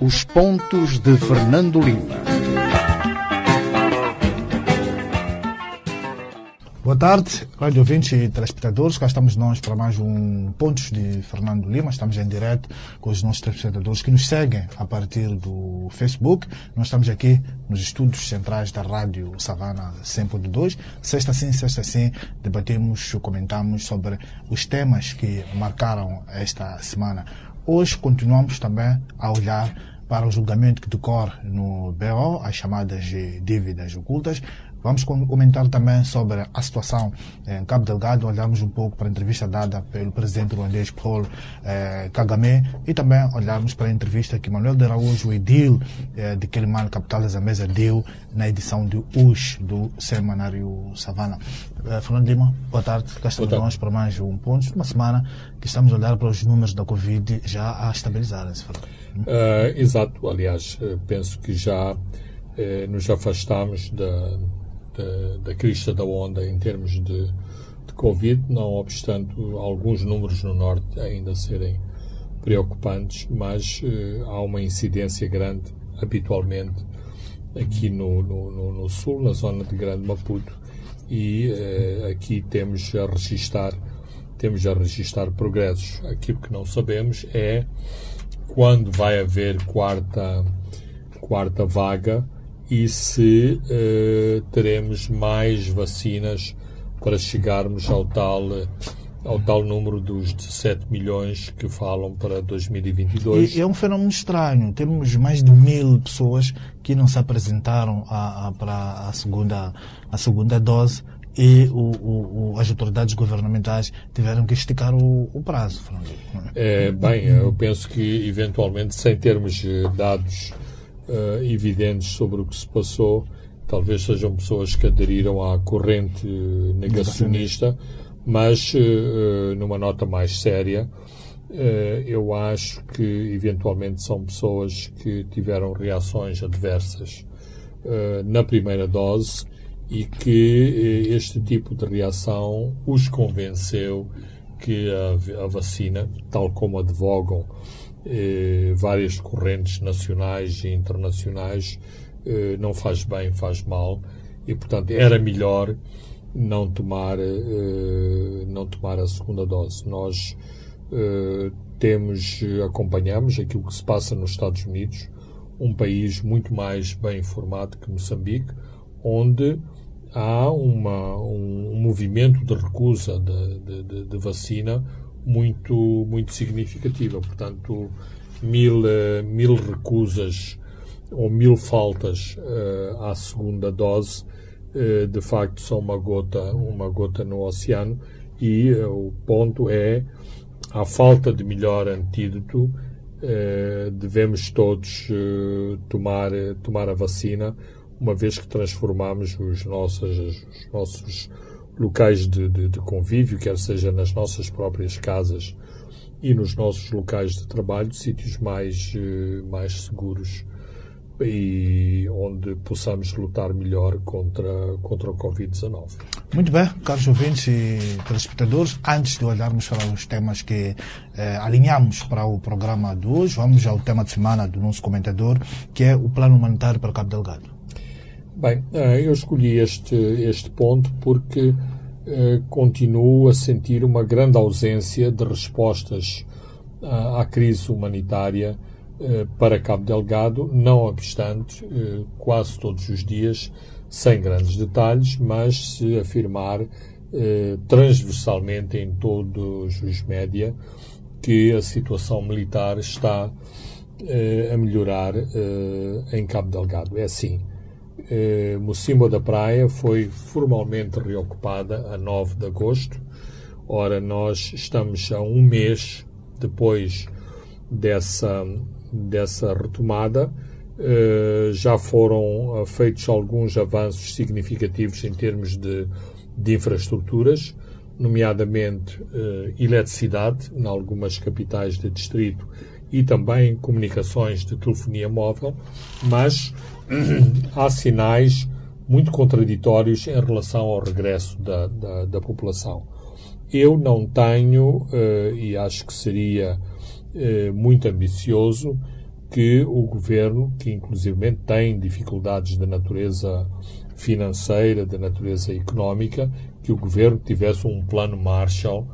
Os pontos de Fernando Lima. Boa tarde, rádio ouvintes e telespectadores. Cá estamos nós para mais um Pontos de Fernando Lima. Estamos em direto com os nossos telespectadores que nos seguem a partir do Facebook. Nós estamos aqui nos estúdios centrais da Rádio Savana 100.2. Sexta sim, sexta sim, debatemos, comentamos sobre os temas que marcaram esta semana. Hoje continuamos também a olhar para o julgamento que decorre no BO, as chamadas dívidas ocultas. Vamos comentar também sobre a situação em Cabo Delgado, olharmos um pouco para a entrevista dada pelo presidente ruandês Paul eh, Kagame e também olharmos para a entrevista que Manuel de Araújo, o edil eh, de Quelimane, capital da Zambésia, deu na edição de US do semanário Savana. Eh, Fernando Lima, boa tarde. Cá estamos nós para mais um ponto. Uma semana que estamos a olhar para os números da Covid já a estabilizarem-se. Uh, exato. Aliás, penso que já eh, nos afastamos da da, da crista da onda em termos de, de Covid, não obstante alguns números no Norte ainda serem preocupantes, mas uh, há uma incidência grande habitualmente aqui no, no, no, Sul, na zona de Grande Maputo, e uh, aqui temos a registrar temos a registrar progressos. Aquilo que não sabemos é quando vai haver quarta quarta vaga e se uh, teremos mais vacinas para chegarmos ao tal, ao tal número dos 17 milhões que falam para 2022. E é um fenómeno estranho. Temos mais de mil pessoas que não se apresentaram a, a, para a segunda, a segunda dose e o, o, as autoridades governamentais tiveram que esticar o, o prazo. É, bem, eu penso que eventualmente, sem termos eh, dados uh, evidentes sobre o que se passou. Talvez sejam pessoas que aderiram à corrente negacionista, mas uh, numa nota mais séria, uh, eu acho que eventualmente são pessoas que tiveram reações adversas na primeira dose e que este tipo de reação os convenceu que a, a vacina, tal como advogam eh, várias correntes nacionais e internacionais, eh, não faz bem, faz mal, e portanto era melhor não tomar, eh, não tomar a segunda dose. Nós eh, temos, acompanhamos aquilo que se passa nos Estados Unidos, um país muito mais bem informado que Moçambique, onde há uma, um, um movimento de recusa de, de, de vacina muito, muito significativa. Portanto, mil, uh, mil recusas ou mil faltas uh, à segunda dose, uh, de facto, são uma gota, uma gota no oceano. E o ponto é a falta de melhor antídoto. devemos todos tomar, tomar a vacina, uma vez que transformamos os nossos, os nossos locais de, de, de, convívio, quer seja nas nossas próprias casas e nos nossos locais de trabalho, sítios mais, eh, mais seguros e onde possamos lutar melhor contra, contra o Covid-19. Muito bem, caros ouvintes e telespectadores, antes de olharmos para os temas que eh, alinhamos para o programa de hoje, vamos ao tema de semana do nosso comentador, que é o Plano Humanitário para Cabo Delgado. Bem, eh, eu escolhi este, este ponto porque eh, continuo a sentir uma grande ausência de respostas à, à crise humanitária eh, para Cabo Delgado, não obstante, quase todos os dias, sem grandes detalhes, mas se afirmar transversalmente em todos os média que a situação militar está a melhorar em Cabo Delgado. É assim eh, da Praia foi formalmente reocupada a 9 de agosto. Ora, nós estamos a um mês depois dessa, dessa retomada. Eh, já foram eh, feitos alguns avanços significativos em termos de, de infraestruturas, nomeadamente eh, eletricidade, em algumas capitais de distrito, e também comunicações de telefonia móvel, mas há sinais muito contraditórios em relação ao regresso da, da, da população. Eu não tenho, uh, e acho que seria uh, muito ambicioso, que o governo, que inclusive tem dificuldades de natureza financeira, de natureza económica, que o governo tivesse um plano Marshall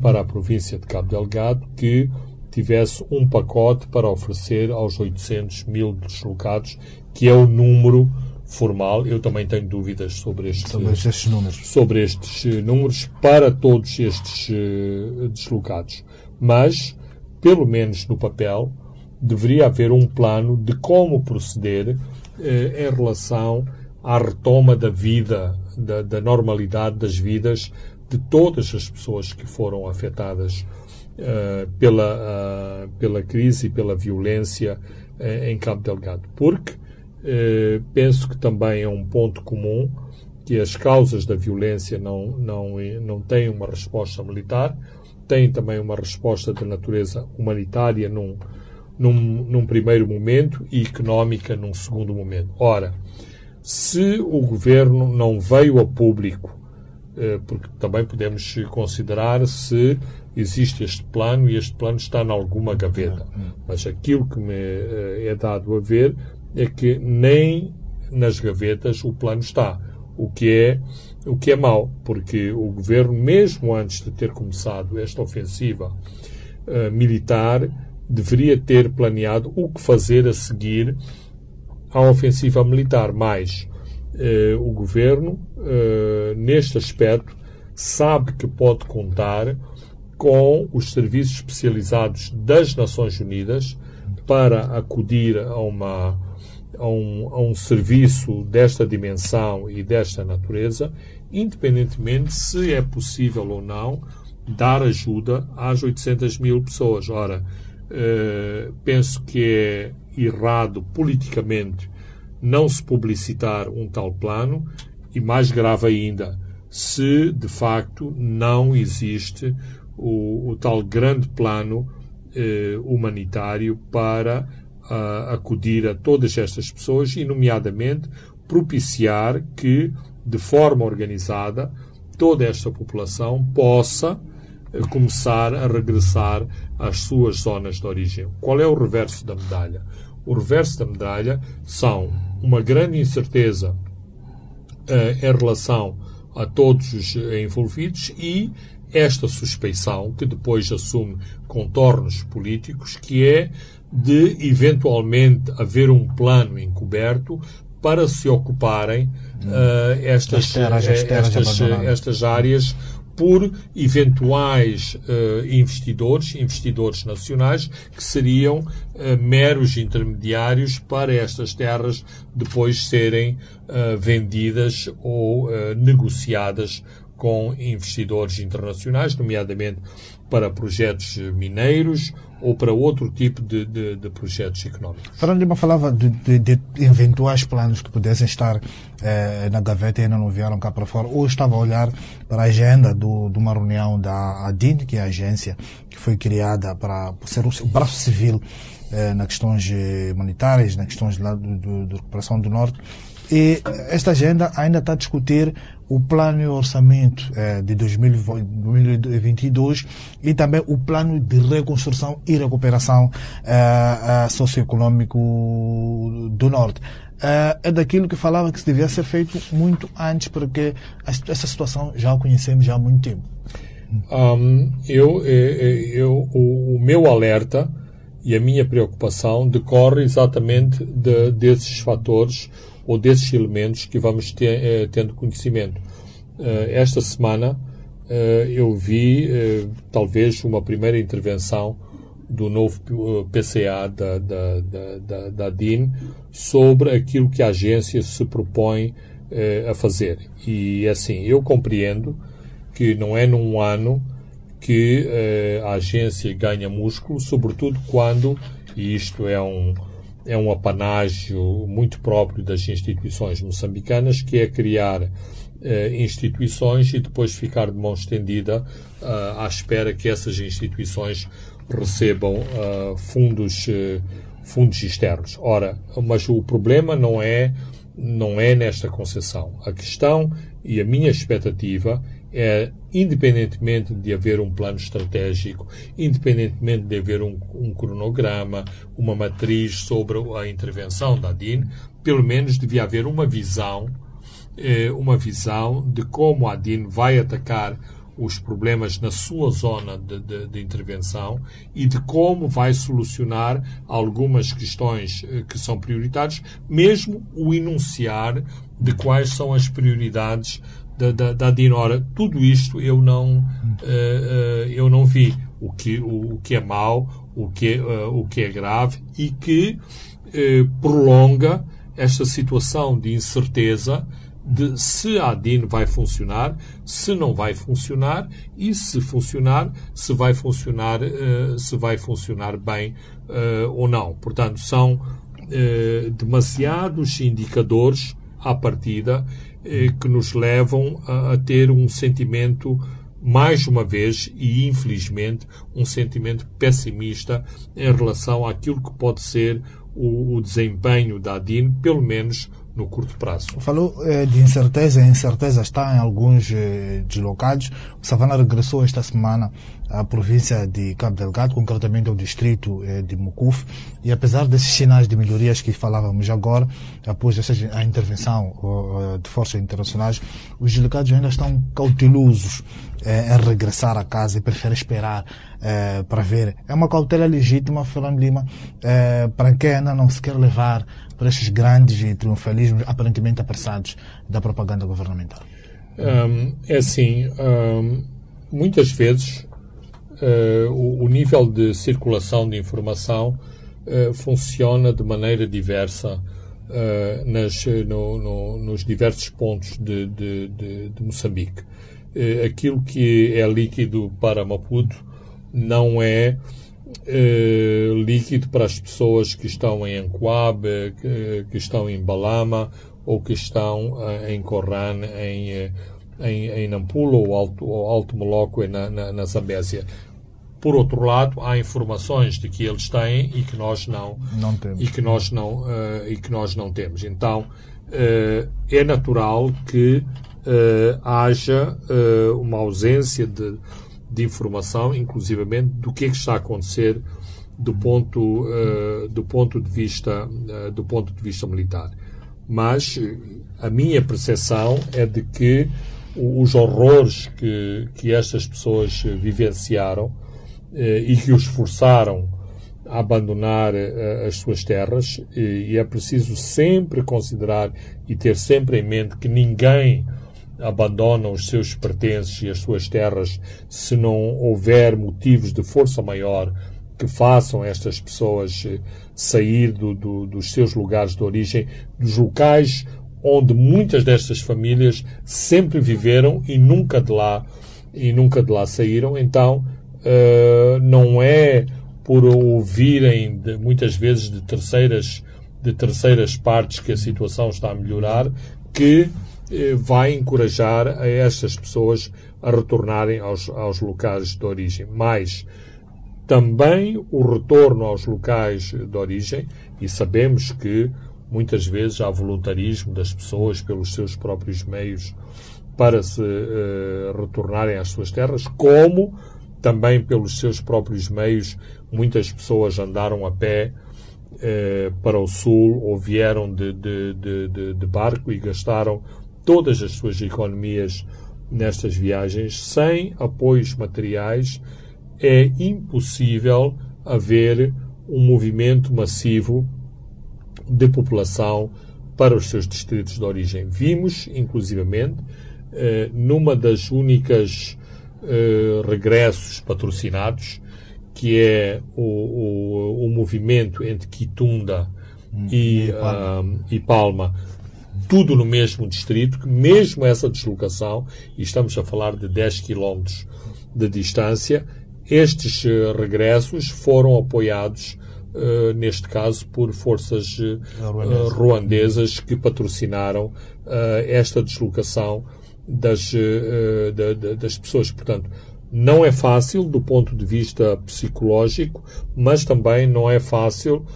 para a província de Cabo Delgado que tivesse um pacote para oferecer aos 800 mil deslocados, que é o número formal. Eu também tenho dúvidas sobre estes, sobre estes números. Sobre estes eh, números para todos estes uh, deslocados. Mas, pelo menos no papel, deveria haver um plano de como proceder uh, em relação à retoma da vida, da, da normalidade das vidas de todas as pessoas que foram afetadas uh, pela, uh, pela crise e pela violência em Cabo Delgado. Porque penso que também é um ponto comum que as causas da violência não, não, não têm uma resposta militar, têm também uma resposta de natureza humanitária num, num, num primeiro momento e económica num segundo momento. Ora, se o governo não veio a público eh, porque também podemos considerar se existe este plano e este plano está em alguma gaveta. Mas aquilo que me eh, é dado a ver é que nem nas gavetas o plano está, o que é o que é mau, porque o governo, mesmo antes de ter começado esta ofensiva uh, militar, deveria ter planeado o que fazer a seguir à ofensiva militar. Mais, eh, o governo, eh, neste aspecto, sabe que pode contar com os serviços especializados das Nações Unidas para acudir a, uma, a, um, a um serviço desta dimensão e desta natureza, independentemente se é possível ou não dar ajuda às 800 mil pessoas. Ora, eh, penso que é errado politicamente não se publicitar um tal plano e, mais grave ainda, se de facto não existe o, o tal grande plano eh, humanitário para uh, acudir a todas estas pessoas e, nomeadamente, propiciar que, de forma organizada, toda esta população possa eh, começar a regressar às suas zonas de origem. Qual é o reverso da medalha? O reverso da medalha são uma grande incerteza uh, em relação a todos os envolvidos e esta suspeição, que depois assume contornos políticos, que é de eventualmente haver um plano encoberto para se ocuparem uh, estas, terras, terras estas, estas áreas por eventuais uh, investidores, investidores nacionais, que seriam uh, meros intermediários para estas terras depois serem uh, vendidas ou negociadas com investidores internacionais, nomeadamente para projetos mineiros ou para outro tipo de, de, de projetos económicos. Fernando Lima falava de, de, de, eventuais planos que pudessem estar eh, na gaveta e ainda não vieram cá para fora. Ou estava a olhar para a agenda do, de uma reunião da ADIN, que é a agência que foi criada para ser o braço civil eh, nas questões humanitárias, nas questões de recuperação do Norte. E esta agenda ainda está a discutir o plano e orçamento eh, de 2022 e também o plano de reconstrução e recuperação eh, socioeconômico do Norte. Eh, é daquilo que falava que se devia ser feito muito antes, porque essa situação já a conhecemos já há muito tempo. Um, eu, eu, o, o, meu alerta e a minha preocupação decorre exatamente de, desses fatores ou desses elementos que vamos ter, eh, tendo conhecimento. Eh, esta semana eh, eu vi talvez uma primeira intervenção do novo PCA da, da, da, da, DIN sobre aquilo que a agência se propõe a fazer. E assim, eu compreendo que não é num ano que a agência ganha músculo, sobretudo quando, e isto é um, é um apanágio muito próprio das instituições moçambicanas, que é criar eh, instituições e depois ficar de mão estendida uh, à espera que essas instituições recebam uh, fundos, fundos externos. Ora, mas o problema não é, não é nesta concessão. A questão e a minha expectativa é independentemente de haver um plano estratégico, independentemente de haver um, um cronograma, uma matriz sobre a intervenção da DIN, pelo menos devia haver uma visão, eh, uma visão de como a DIN vai atacar os problemas na sua zona de, de, de, intervenção e de como vai solucionar algumas questões eh, que são prioritárias, mesmo o enunciar de quais são as prioridades da, da, da Dinora. Tudo isto eu não, uh, eu não vi. O que, o, o que é mau, o que, uh, o que é grave e que prolonga esta situação de incerteza de se a DIN vai funcionar, se não vai funcionar e se funcionar, se vai funcionar, se vai funcionar bem ou não. Portanto, são demasiados indicadores à partida que nos levam a, a ter um sentimento mais uma vez e infelizmente um sentimento pessimista em relação àquilo que pode ser o, o desempenho da ADIN, pelo menos no curto prazo. Falou eh, de incerteza, a incerteza está em alguns eh, deslocados. O Savana regressou esta semana à província de Cabo Delgado, concretamente ao distrito eh, de Mukuf, e apesar desses sinais de melhorias que falávamos agora, após a intervenção de forças internacionais, os delegados ainda estão cautelosos em regressar a casa e preferem esperar para ver. É uma cautela legítima, Fernando Lima, para quem ainda não se quer levar para estes grandes triunfalismos aparentemente apressados da propaganda governamental? Um, é assim, um, muitas vezes uh, o, o, nível de circulação de informação uh, funciona de maneira diversa uh, nas, no, no, nos diversos pontos de, de, de, de Moçambique. aquilo que é líquido para Maputo não é eh, líquido para as pessoas que estão em Anquab, que, que estão em Balama ou que estão uh, em Corran, em, eh, em, em Nampula ou Alto, ou Alto Moloco na, na, na Zambésia. Por outro lado, há informações de que eles têm e que nós não, não temos. e que nós não uh, e que nós não temos. Então é natural que haja uma ausência de de informação, inclusivamente, do que é que está a acontecer do ponto, uh, do ponto, de, vista, uh, do ponto de vista militar. Mas eh, a minha percepção é de que os horrores que, que estas pessoas vivenciaram uh, e que os forçaram a abandonar as suas terras, e é preciso sempre considerar e ter sempre em mente que ninguém abandonam os seus pertences e as suas terras se não houver motivos de força maior que façam estas pessoas eh, sair do, do, dos seus lugares de origem, dos locais onde muitas destas famílias sempre viveram e nunca de lá e nunca de lá saíram. Então uh, não é por ouvirem de, muitas vezes de terceiras de terceiras partes que a situação está a melhorar que vai encorajar a estas pessoas a retornarem aos, aos locais de origem. Mas também o retorno aos locais de origem, e sabemos que muitas vezes há voluntarismo das pessoas pelos seus próprios meios para se uh, retornarem às suas terras, como também pelos seus próprios meios muitas pessoas andaram a pé uh, para o sul ou vieram de, de, de, de barco e gastaram todas as suas economias nestas viagens, sem apoios materiais, é impossível haver um movimento massivo de população para os seus distritos de origem. Vimos, inclusivamente, eh, numa das únicas eh, regressos patrocinados, que é o, o, o movimento entre Quitunda hum, e, e, Palma. Uh, e Palma, tudo no mesmo distrito, que mesmo essa deslocação, e estamos a falar de 10 km de distância, estes uh, regressos foram apoiados, uh, neste caso, por forças uh, ruandesas que patrocinaram esta deslocação das, das pessoas. Portanto, não é fácil do ponto de vista psicológico, mas também não é fácil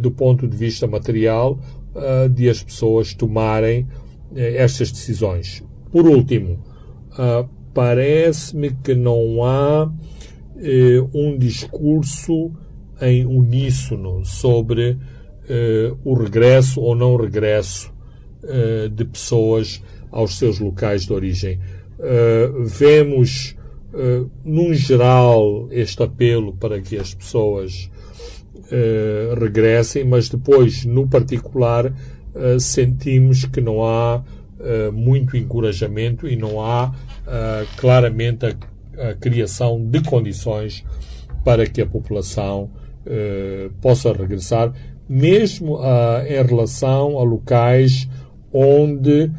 do ponto de vista material, uh, de as pessoas tomarem uh, estas decisões. Por último, uh, parece-me que não há um discurso em uníssono sobre o regresso ou não regresso de pessoas aos seus locais de origem. vemos, num geral, este apelo para que as pessoas regressem, mas depois, no particular, sentimos que não há uh, muito encorajamento e não há uh, claramente a, a, criação de condições para que a população uh, possa regressar, mesmo em relação a locais onde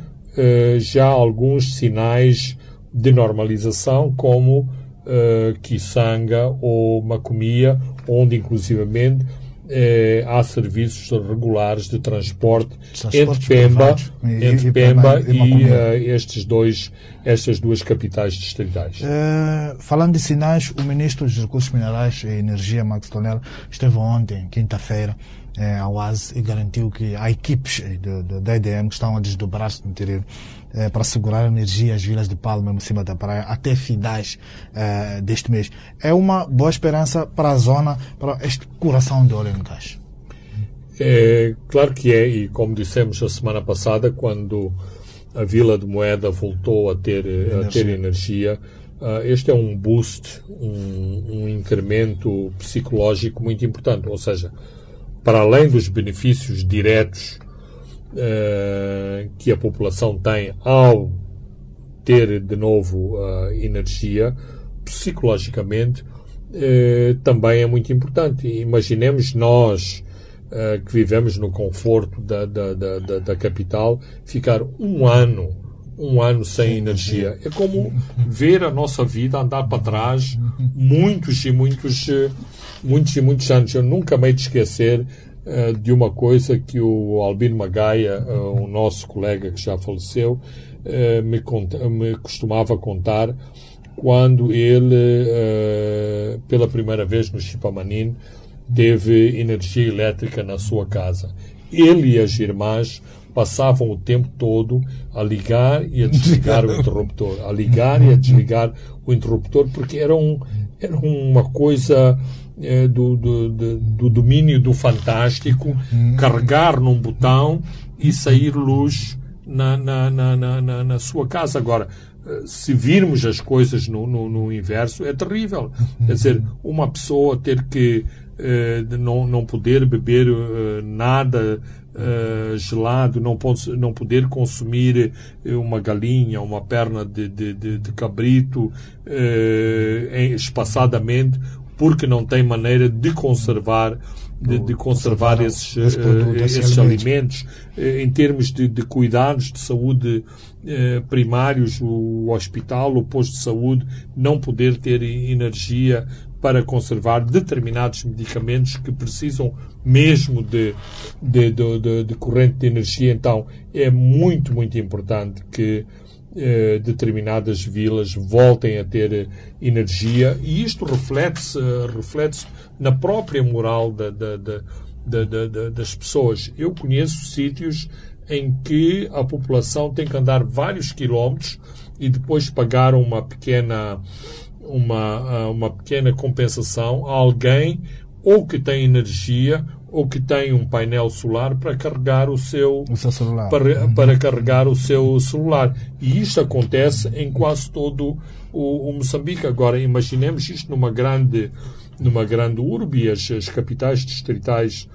já há alguns sinais de normalização, como uh, Kisanga ou Macomia, onde inclusivamente eh, há serviços regulares de transporte entre Pemba, e, entre Pemba e, e, e uh, estes dois, estas duas capitais distritais. Uh, falando de sinais, o ministro dos Recursos Minerais e Energia, Max Tonel, esteve ontem, quinta-feira, eh, ao AS e garantiu que há equipes da EDM que estão a desdobrar-se no interior eh, para segurar a energia às vilas de Palma, em cima da praia, até finais eh, deste mês. É uma boa esperança para a zona, para este coração de óleo e gás. É, claro que é, e como dissemos a semana passada, quando a Vila de Moeda voltou a ter energia, a ter energia uh, este é um boost, um, um incremento psicológico muito importante. Ou seja, para além dos benefícios diretos uh, que a população tem ao ter de novo uh, energia, psicologicamente uh, também é muito importante. Imaginemos nós que vivemos no conforto da, da, da, da, capital ficar um ano um ano sem energia. É como ver a nossa vida andar para trás muitos e muitos, muitos e muitos anos. Eu nunca me esquecer de uma coisa que o Albino Magaia, o nosso colega que já faleceu, uh, me, conta, me costumava contar quando ele, pela primeira vez no Chipamanin, teve energia elétrica na sua casa. Ele e as irmãs passavam o tempo todo a ligar e a desligar o interruptor, a ligar e a desligar o interruptor, porque era, um, era uma coisa do, do, do, do, domínio do fantástico, hum. carregar num botão e sair luz na, na, na, na, na sua casa. Agora, eh, se virmos as coisas no, no, no inverso, é terrível. Quer dizer, uma pessoa ter que eh, não, não poder beber eh, nada Uh, gelado, não, não poder consumir uma galinha, uma perna de, de, de, de cabrito espaçadamente, porque não tem maneira de conservar de, de conservar esses, uh, esses alimentos uh, em termos de, de, cuidados de saúde uh, primários, o hospital, o posto de saúde, não poder ter energia para conservar determinados medicamentos que precisam mesmo de, de, de, de corrente de energia. Então, é muito, muito importante que eh, determinadas vilas voltem a ter energia e isto reflete-se reflete na própria moral da, da, da, das pessoas. Eu conheço sítios em que a população tem que andar vários quilómetros e depois pagar uma pequena uma, ah, uma pequena compensação a alguém ou que tem energia ou que tem um painel solar para carregar o seu, o seu celular. Para, para carregar o seu celular. E isto acontece em quase todo o, o Moçambique. Agora, imaginemos isto numa grande, numa grande urbe, as, as capitais distritais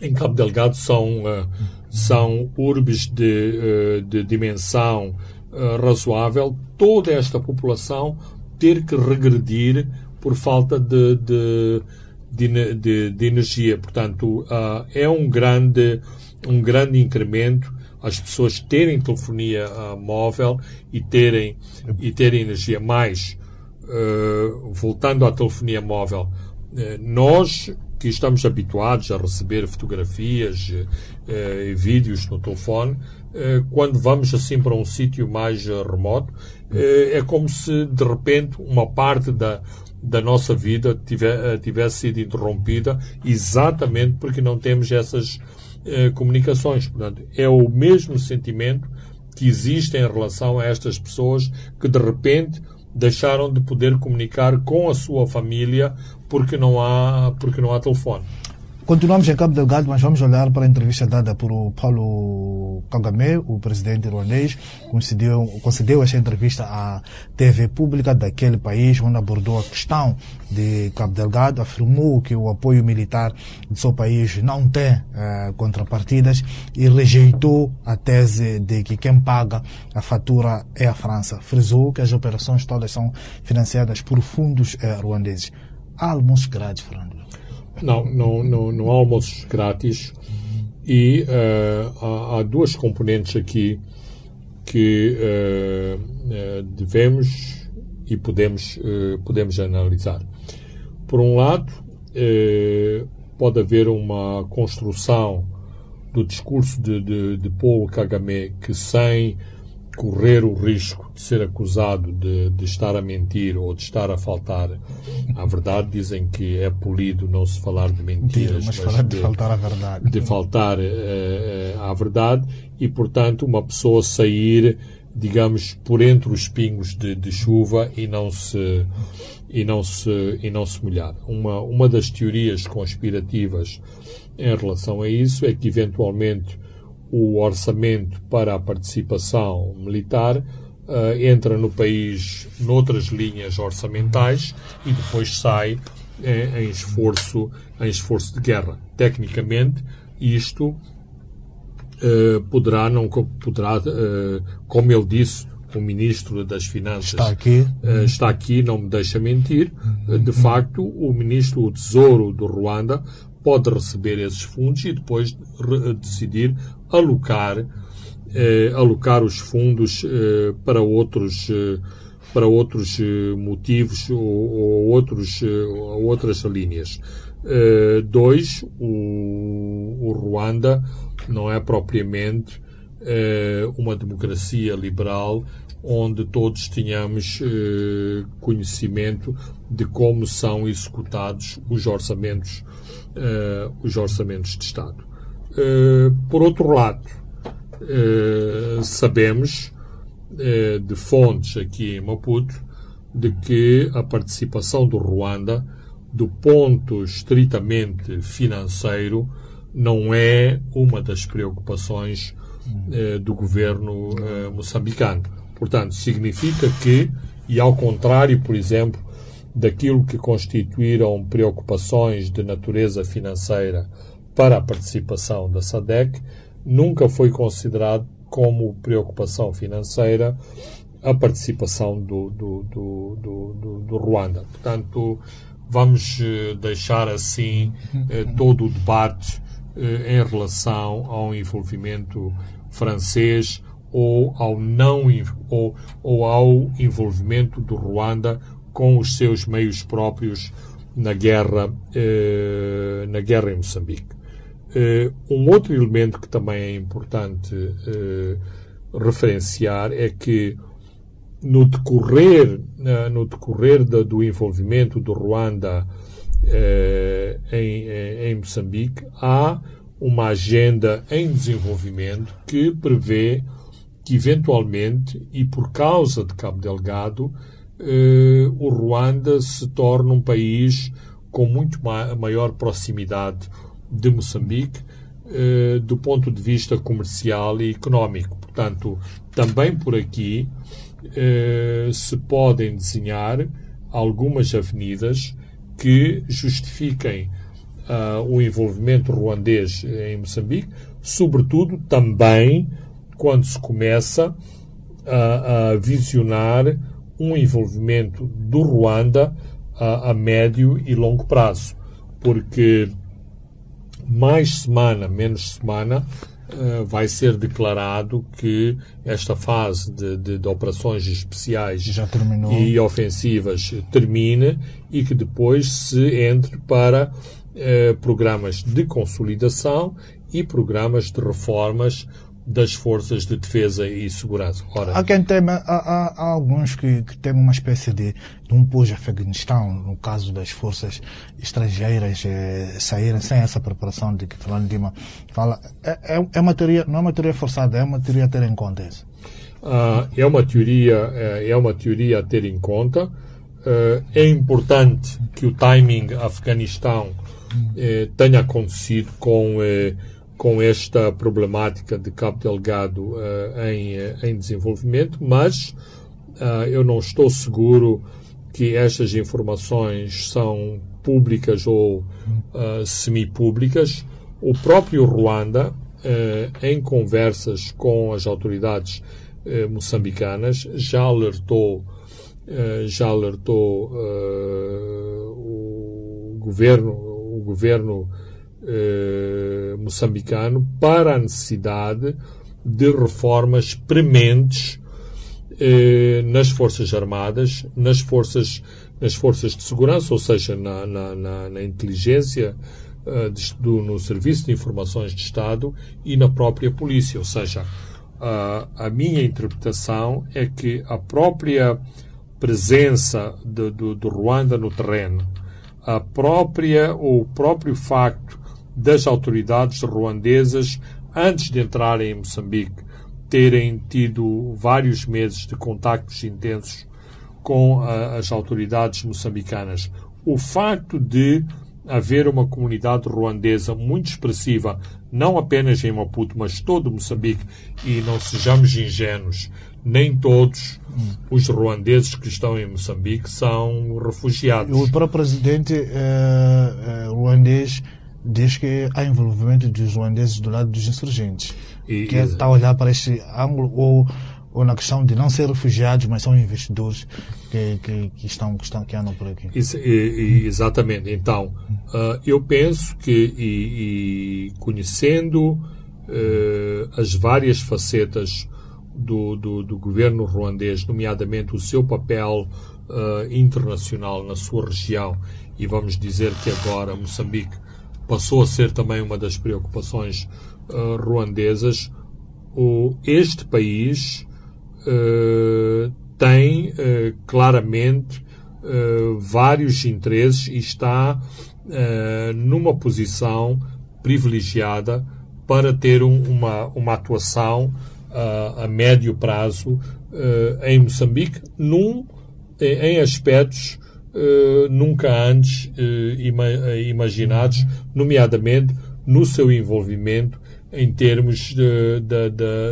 em Cabo Delgado são, uh, são urbes de, uh, de dimensão uh, razoável. Toda esta população ter que regredir por falta de, de de, de, de energia. Portanto, uh, é um grande, um grande incremento as pessoas terem telefonia uh, móvel e terem, e terem energia. Mais, uh, voltando à telefonia móvel, nós que estamos habituados a receber fotografias e vídeos no telefone, quando vamos assim para um sítio mais remoto, é como se de repente uma parte da, da nossa vida eh, tivesse sido interrompida exatamente porque não temos essas eh, comunicações. Portanto, é o mesmo sentimento que existem em relação a estas pessoas que de repente deixaram de poder comunicar com a sua família porque não há, porque não há telefone. Continuamos em Cabo Delgado, mas vamos olhar para a entrevista dada por Paulo Kagame, o presidente ruandês, concedeu, concedeu esta entrevista à TV pública daquele país, onde abordou a questão de Cabo Delgado, afirmou que o apoio militar do seu país não tem eh, contrapartidas e rejeitou a tese de que quem paga a fatura é a França. Frisou que as operações todas são financiadas por fundos eh, ruandeses. Há grátis, Fernando? Não, não, não, não há almoços grátis e uh, há, há, duas componentes aqui que uh, uh, devemos e podemos, podemos analisar. Por um lado, pode haver uma construção do discurso de, de, de Paulo Kagame que sem correr o risco de ser acusado de, de, estar a mentir ou de estar a faltar à verdade, dizem que é polido não se falar de mentiras, mas, mas falar de, de, faltar à verdade. De faltar uh, à verdade e, portanto, uma pessoa sair, digamos, por entre os pingos de, de chuva e não se e não se e não se molhar. Uma uma das teorias conspirativas em relação a isso é que eventualmente o orçamento para a participação militar uh, entra no país noutras linhas orçamentais e depois sai em, em, esforço, em esforço de guerra. Tecnicamente, isto uh, poderá, não poderá, uh, como ele disse, o Ministro das Finanças está aqui, está aqui não me deixa mentir. De facto, o Ministro do Tesouro do Ruanda pode receber esses fundos e depois decidir alocar, eh, alocar os fundos eh, para outros, eh, para outros eh, motivos ou, ou outros, eh, ou outras linhas. Eh, dois, o, o Ruanda não é propriamente uma democracia liberal onde todos tenhamos conhecimento de como são executados os orçamentos, os orçamentos de Estado. Eh, por outro lado, uh, sabemos uh, de fontes aqui em Maputo de que a participação do Ruanda, do ponto estritamente financeiro, não é uma das preocupações do governo moçambicano. Portanto, significa que, e ao contrário, por exemplo, daquilo que constituíram preocupações de natureza financeira para a participação da SADEC, nunca foi considerado como preocupação financeira a participação do, do, do, do, do Ruanda. Portanto, vamos eh, deixar assim eh, todo o debate eh, em relação ao envolvimento francês ou ao não ou, ou ao envolvimento do Ruanda com os seus meios próprios na guerra na guerra em Moçambique. Uh, um outro elemento que também é importante uh, referenciar é que no decorrer, no decorrer do envolvimento do Ruanda em, em Moçambique, há uma agenda em desenvolvimento que prevê que, eventualmente, e por causa de Cabo Delgado, o Ruanda se torne um país com muito ma maior proximidade de Moçambique eh, do ponto de vista comercial e económico. Portanto, também por aqui eh, se podem desenhar algumas avenidas que justifiquem uh, o envolvimento ruandês em Moçambique, sobretudo também quando se começa a, a visionar um envolvimento do Ruanda a, a médio e longo prazo, porque mais semana, menos semana, uh, vai ser declarado que esta fase de, de, de operações especiais e ofensivas termine e que depois se entre para uh, programas de consolidação e programas de reformas das forças de defesa e segurança. Ora, há quem tema, há, há, há alguns que, que temem uma espécie de, de um pós-Afeganistão, no caso das forças estrangeiras eh, saírem sem essa preparação de que Fernando Lima fala. É, é, é uma teoria, não é uma teoria forçada, é uma teoria a ter em conta isso. Uh, é uma teoria uh, é uma teoria a ter em conta. Uh, é importante que o timing Afeganistão eh, tenha acontecido com eh, com esta problemática de Cabo Delgado em, em desenvolvimento, mas eu não estou seguro que estas informações são públicas ou semipúblicas. O próprio Ruanda, em conversas com as autoridades eh, moçambicanas, já alertou, eh, já alertou eh, o governo, o governo eh, moçambicano para a necessidade de reformas prementes eh, nas forças armadas, nas forças nas forças de segurança, ou seja, na, na, na, na inteligência uh, de, do, no serviço de informações de Estado e na própria polícia, ou seja, a, a minha interpretação é que a própria presença de, do, do Ruanda no terreno, a própria, o próprio facto das autoridades ruandesas, antes de entrarem em Moçambique, terem tido vários meses de contactos intensos com a, as autoridades moçambicanas. O facto de haver uma comunidade ruandesa muito expressiva, não apenas em Maputo, mas todo Moçambique, e não sejamos ingênuos, nem todos os ruandeses que estão em Moçambique são refugiados. O próprio presidente eh, eh, ruandês diz que há envolvimento dos ruandeses do lado dos insurgentes. E, que está a olhar para este ângulo ou ou na questão de não ser refugiados, mas são investidores que, que, que estão, que, estão, que andam por aqui. Isso, e, exatamente. Então, uh, eu penso que, e, e conhecendo uh, as várias facetas do, do, do, governo ruandês, nomeadamente o seu papel uh, internacional na sua região, e vamos dizer que agora Moçambique passou a ser também uma das preocupações ruandesas, o, este país uh, tem uh, claramente uh, vários interesses e está numa posição privilegiada para ter um, uma, uma atuação a médio prazo em Moçambique, num, em aspectos nunca antes ima imaginados, nomeadamente no seu envolvimento em termos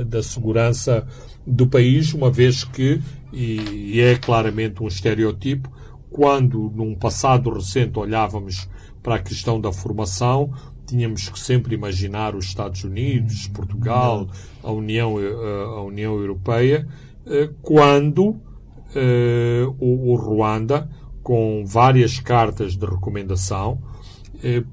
da segurança do país, uma vez que, e é claramente um estereotipo, quando num passado recente olhávamos para a questão da formação, tínhamos que sempre imaginar os Estados Unidos, Portugal, a União, eh, a União Europeia, eh, quando eh, o Ruanda, com várias cartas de recomendação,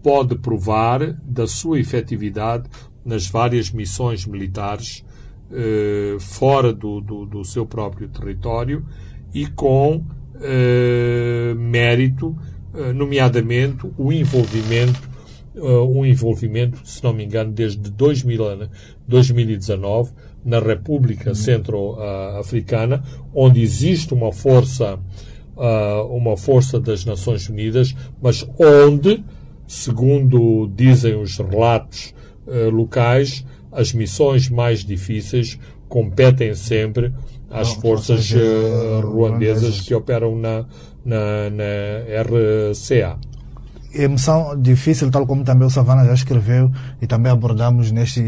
pode provar da sua efetividade nas várias missões militares eh, fora do, do, do, seu próprio território e com eh, mérito, eh, nomeadamente o envolvimento, um envolvimento, se não me engano, desde 2000, 2019 na República Centro-Africana, onde existe uma força, uma força das Nações Unidas, mas onde, segundo dizem os relatos locais, as missões mais difíceis competem sempre às Não, forças uh, ruandesas que operam na, na, na RCA. É missão difícil, tal como também o Savana já escreveu e também abordamos neste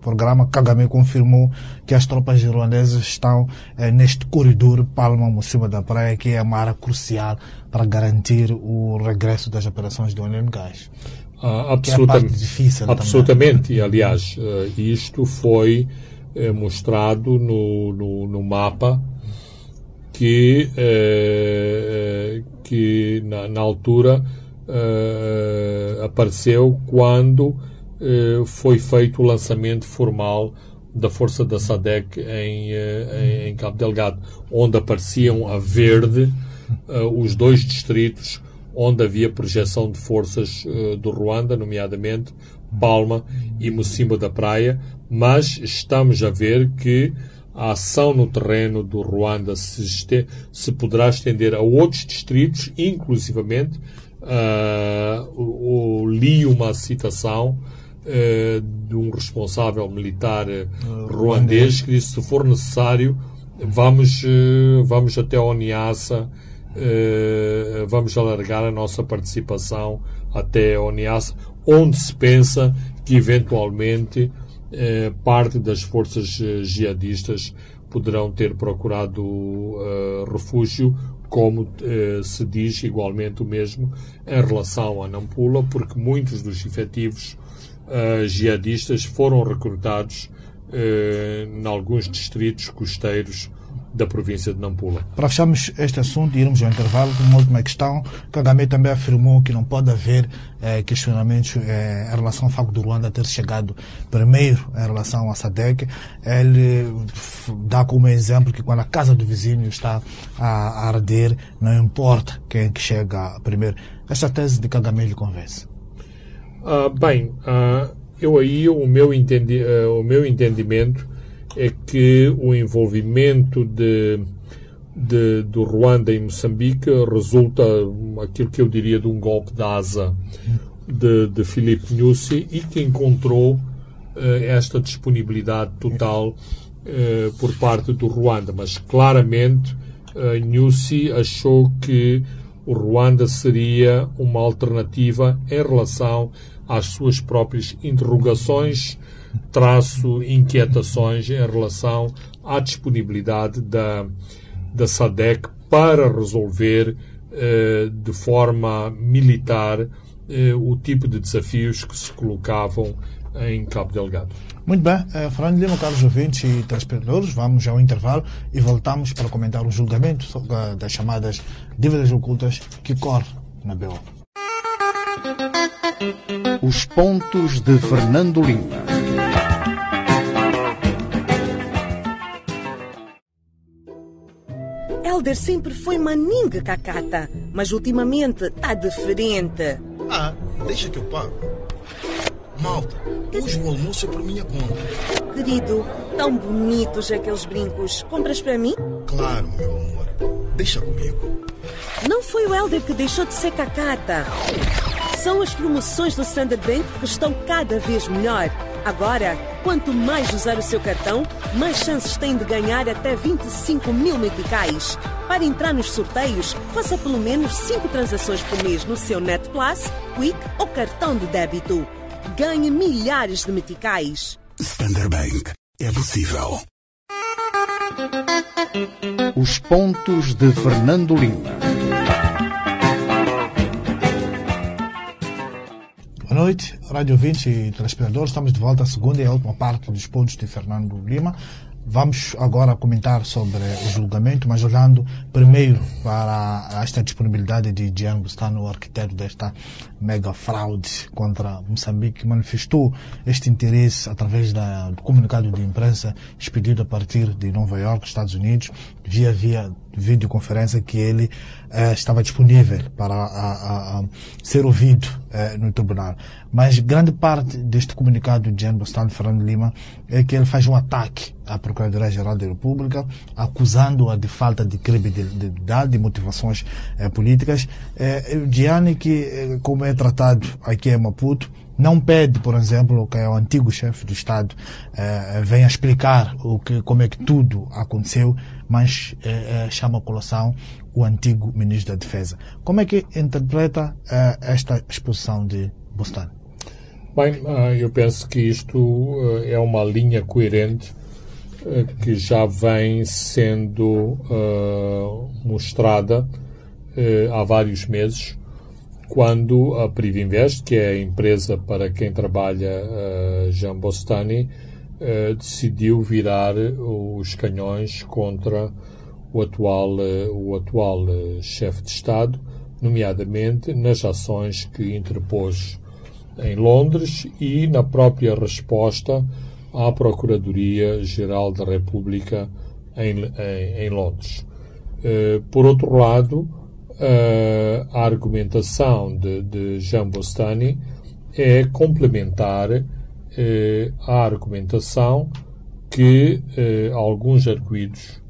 programa. Kagame confirmou que as tropas ruandesas estão eh, neste corredor Palma-Mocima da Praia, que é uma área crucial para garantir o regresso das operações do União Gás. Uh, absolutamente, é difícil absolutamente. E, aliás, uh, isto foi uh, mostrado no, no, no, mapa que, eh, que na, na altura apareceu quando foi feito o lançamento formal da força da SADEC em, em, em Cabo Delgado, onde apareciam a verde os dois distritos onde havia projeção de forças uh, do Ruanda, nomeadamente Palma e Mocimbo da Praia, mas estamos a ver que a ação no terreno do Ruanda se, este, se poderá estender a outros distritos, inclusivamente uh, li uma citação uh, de um responsável militar uh, ruandês. que disse se for necessário vamos, uh, vamos até a Oniassa, vamos alargar a nossa participação até a Oniassa, onde se pensa que eventualmente parte das forças jihadistas poderão ter procurado refúgio como eh, se diz igualmente o mesmo em relação a Nampula, porque muitos dos efetivos uh, jihadistas foram recrutados uh, em alguns distritos costeiros da província de Nampula. Para fecharmos este assunto e irmos ao intervalo, uma última questão, Kagame também afirmou que não pode haver eh, questionamentos eh, em relação ao facto do Ruanda ter chegado primeiro em relação à SADEC. Ele dá como exemplo que quando a casa do vizinho está a arder, não importa quem que chega primeiro. Esta tese de Kagame lhe convence? Uh, bem, uh, eu aí o meu, entendi, uh, o meu entendimento é que o envolvimento de, de, do Ruanda em Moçambique resulta aquilo que eu diria de um golpe de asa de, de Filipe Nyusi e que encontrou esta disponibilidade total por parte do Ruanda, mas claramente uh, Nyusi achou que o Ruanda seria uma alternativa em relação às suas próprias interrogações, traço inquietações em relação à disponibilidade da, da SADEC para resolver eh, de forma militar eh, o tipo de desafios que se colocavam em Cabo Delgado. Muito bem, uh, Fernando Lima, caros ouvintes e telespectadores, vamos ao intervalo e voltamos para comentar o julgamento das chamadas dívidas ocultas que corre na BO. Os pontos de Fernando Lima. Helder sempre foi maninga cacata, mas ultimamente está diferente. Ah, deixa que eu pago. Malta, hoje o almoço é por minha conta. Querido, tão bonitos aqueles brincos. Compras para mim? Claro, meu amor. Deixa comigo. Não foi o Helder que deixou de ser cacata. São as promoções do Standard Bank que estão cada vez melhor. Agora, quanto mais usar o seu cartão, mais chances tem de ganhar até 25 mil meticais. Para entrar nos sorteios, faça pelo menos 5 transações por mês no seu Net Plus, Quick ou cartão de débito. Ganhe milhares de meticais. Standard Bank. É possível. Os pontos de Fernando Lima. Boa noite, Rádio 20 e telespectadores. Estamos de volta à segunda e última parte dos pontos de Fernando Lima. Vamos agora comentar sobre o julgamento, mas olhando primeiro para esta disponibilidade de Jean Bustano, o arquiteto desta mega fraude contra Moçambique, que manifestou este interesse através da, do comunicado de imprensa expedido a partir de Nova York, Estados Unidos, via via videoconferência que ele eh, estava disponível para a, a, a ser ouvido eh, no tribunal. Mas grande parte deste comunicado de Jean Fernando Lima é que ele faz um ataque à Procuradoria-Geral da República, acusando-a de falta de credibilidade e motivações eh, políticas. Eh, Gianni, que eh, como é tratado aqui em Maputo, não pede, por exemplo, que o antigo chefe do Estado eh, venha explicar o que, como é que tudo aconteceu, mas eh, chama a colação o antigo ministro da Defesa. Como é que interpreta esta exposição de Bustano? Bem, eu penso que isto é uma linha coerente que já vem sendo uh, mostrada uh, há vários meses, quando a Privinvest, que é a empresa para quem trabalha uh, Jean Bostani, uh, decidiu virar os canhões contra o atual, o atual chefe de Estado, nomeadamente nas ações que interpôs em Londres e na própria resposta à Procuradoria-Geral da República em, em, em Londres. Por outro lado, a argumentação de, de Jean Bostani é complementar uh, à argumentação que alguns arguídos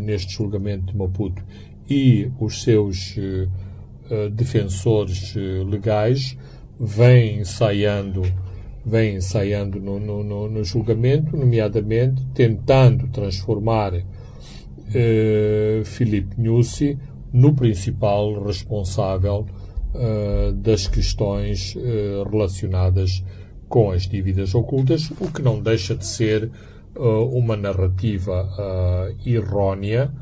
neste julgamento de Maputo e os seus defensores legais vêm ensaiando vem ensaiando no, no, no, julgamento, nomeadamente tentando transformar eh, Filipe Nussi no principal responsável eh, das questões eh, relacionadas com as dívidas ocultas, o que não deixa de ser eh, uma narrativa eh, errónea,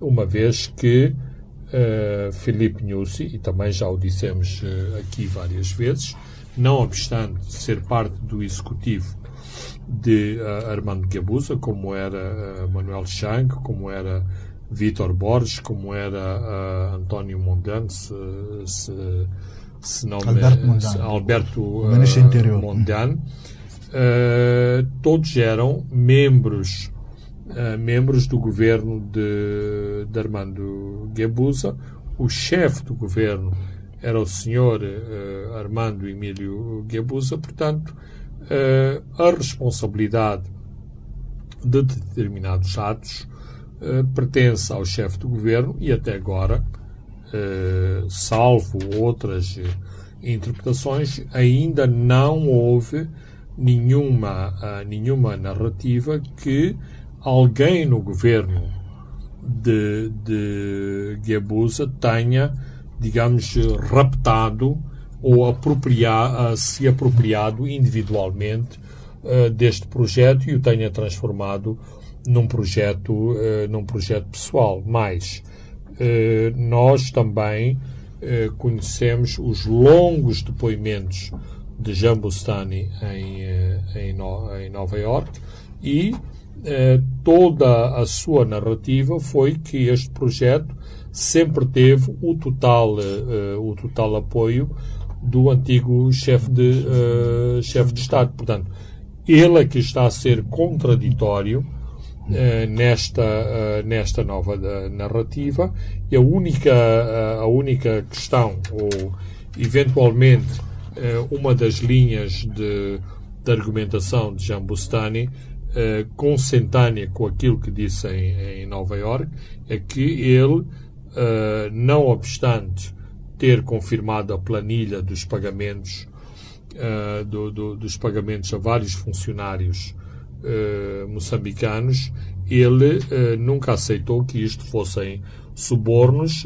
uma vez que uh, Filipe Nussi, e também já o dissemos uh, aqui várias vezes, não obstante ser parte do executivo de uh, Armando Gabusa, como era Manuel Chang, como era Vítor Borges, como era António Mondlane, se, se, se não Alberto me, Mondlane, Alberto Interior. Mondlane, todos eram membros Uh, membros do governo de, de Armando Guebuza. O chefe do governo era o senhor uh, Armando Emílio Guebuza, portanto, uh, a responsabilidade de determinados atos pertence ao chefe do governo e até agora, salvo outras interpretações, ainda não houve nenhuma, nenhuma narrativa que alguém no governo de, de Guebuza tenha, digamos, raptado ou apropriar, se apropriado individualmente uh, deste projeto e o tenha transformado num projeto, uh, num projeto pessoal. Mas nós também conhecemos os longos depoimentos de Jambustani em, em, no, em Nova York e eh, toda a sua narrativa foi que este projeto sempre teve o total, eh, o total apoio do antigo chefe de, uh, de Estado. Portanto, ele é que está a ser contraditório nesta, uh, nesta nova narrativa. E a única, a única questão, ou eventualmente uma das linhas de, de argumentação de Jean Bustani consentânea com aquilo que disse em, em Nova York, é que ele, não obstante ter confirmado a planilha dos pagamentos do, do, dos pagamentos a vários funcionários moçambicanos, ele nunca aceitou que isto fossem subornos,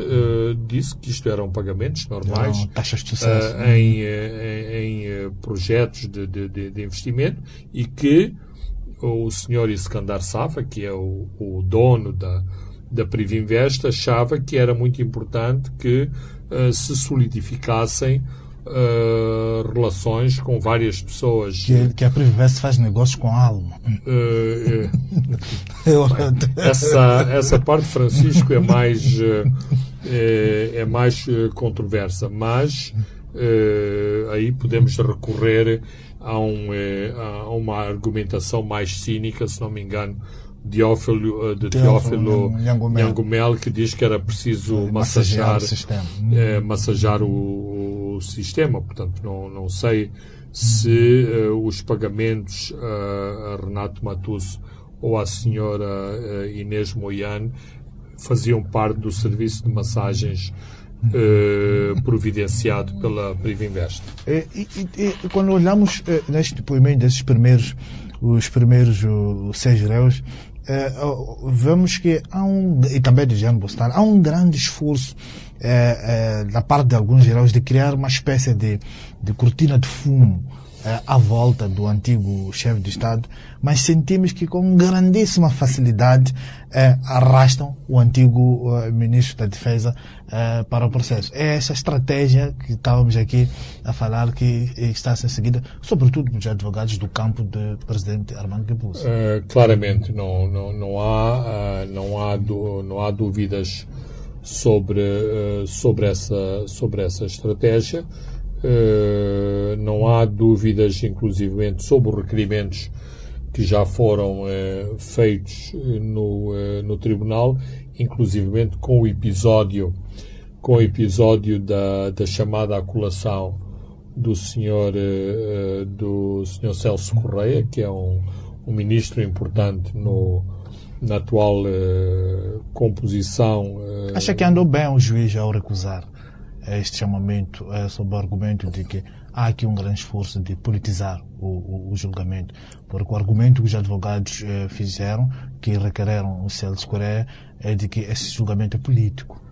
disse que isto eram pagamentos normais Não, taxas de sucesso. em, em, em, projetos de, de, de investimento e que o senhor Iskandar Safa, que é o, o dono da, da Privinvest, achava que era muito importante que uh, se solidificassem uh, relações com várias pessoas. Que, que a Privinvest faz negócios com a alma. Uh, essa, essa parte, Francisco, é mais, é, é, mais controversa, mas aí podemos recorrer há, um, é, há uma argumentação mais cínica, se não me engano, Diófilo, eh, de Teófilo Nhangumel, que diz que era preciso massagear, massagear, o, sistema. É, massagear o, sistema. Portanto, não, não sei se uh, os pagamentos uh, a Renato Matusso ou à senhora uh, Inês Moiane faziam parte do serviço de massagens eh, providenciado pela Privinvest. E, e, e, quando olhamos eh, neste depoimento desses primeiros, os primeiros os seis réus, eh, vemos que há um, e também de Jean Bostan, há um grande esforço da parte de alguns réus de criar uma espécie de, de cortina de fumo à volta do antigo chefe de Estado, mas sentimos que com grandíssima facilidade eh, arrastam o antigo eh, ministro da Defesa eh, para o processo. É essa estratégia que estávamos aqui a falar que está a ser seguida, sobretudo pelos advogados do campo do presidente Armando Guebuza. claramente, não, não, não, há, não, há, não há dúvidas sobre, sobre, essa, sobre essa estratégia. Uh, não há dúvidas, inclusivamente, sobre os requerimentos que já foram uh, feitos no, uh, no Tribunal, inclusivamente com o episódio, com o episódio da, da chamada aculação do senhor, do senhor Celso Correia, que é um, um ministro importante no, na atual composição. Acha que andou bem o juiz ao recusar? Este chamamento é, sob o argumento de que há aqui um grande esforço de politizar o, o, julgamento, porque o argumento que os advogados eh, fizeram, que requereram o Celso Correia, é de que esse julgamento é político.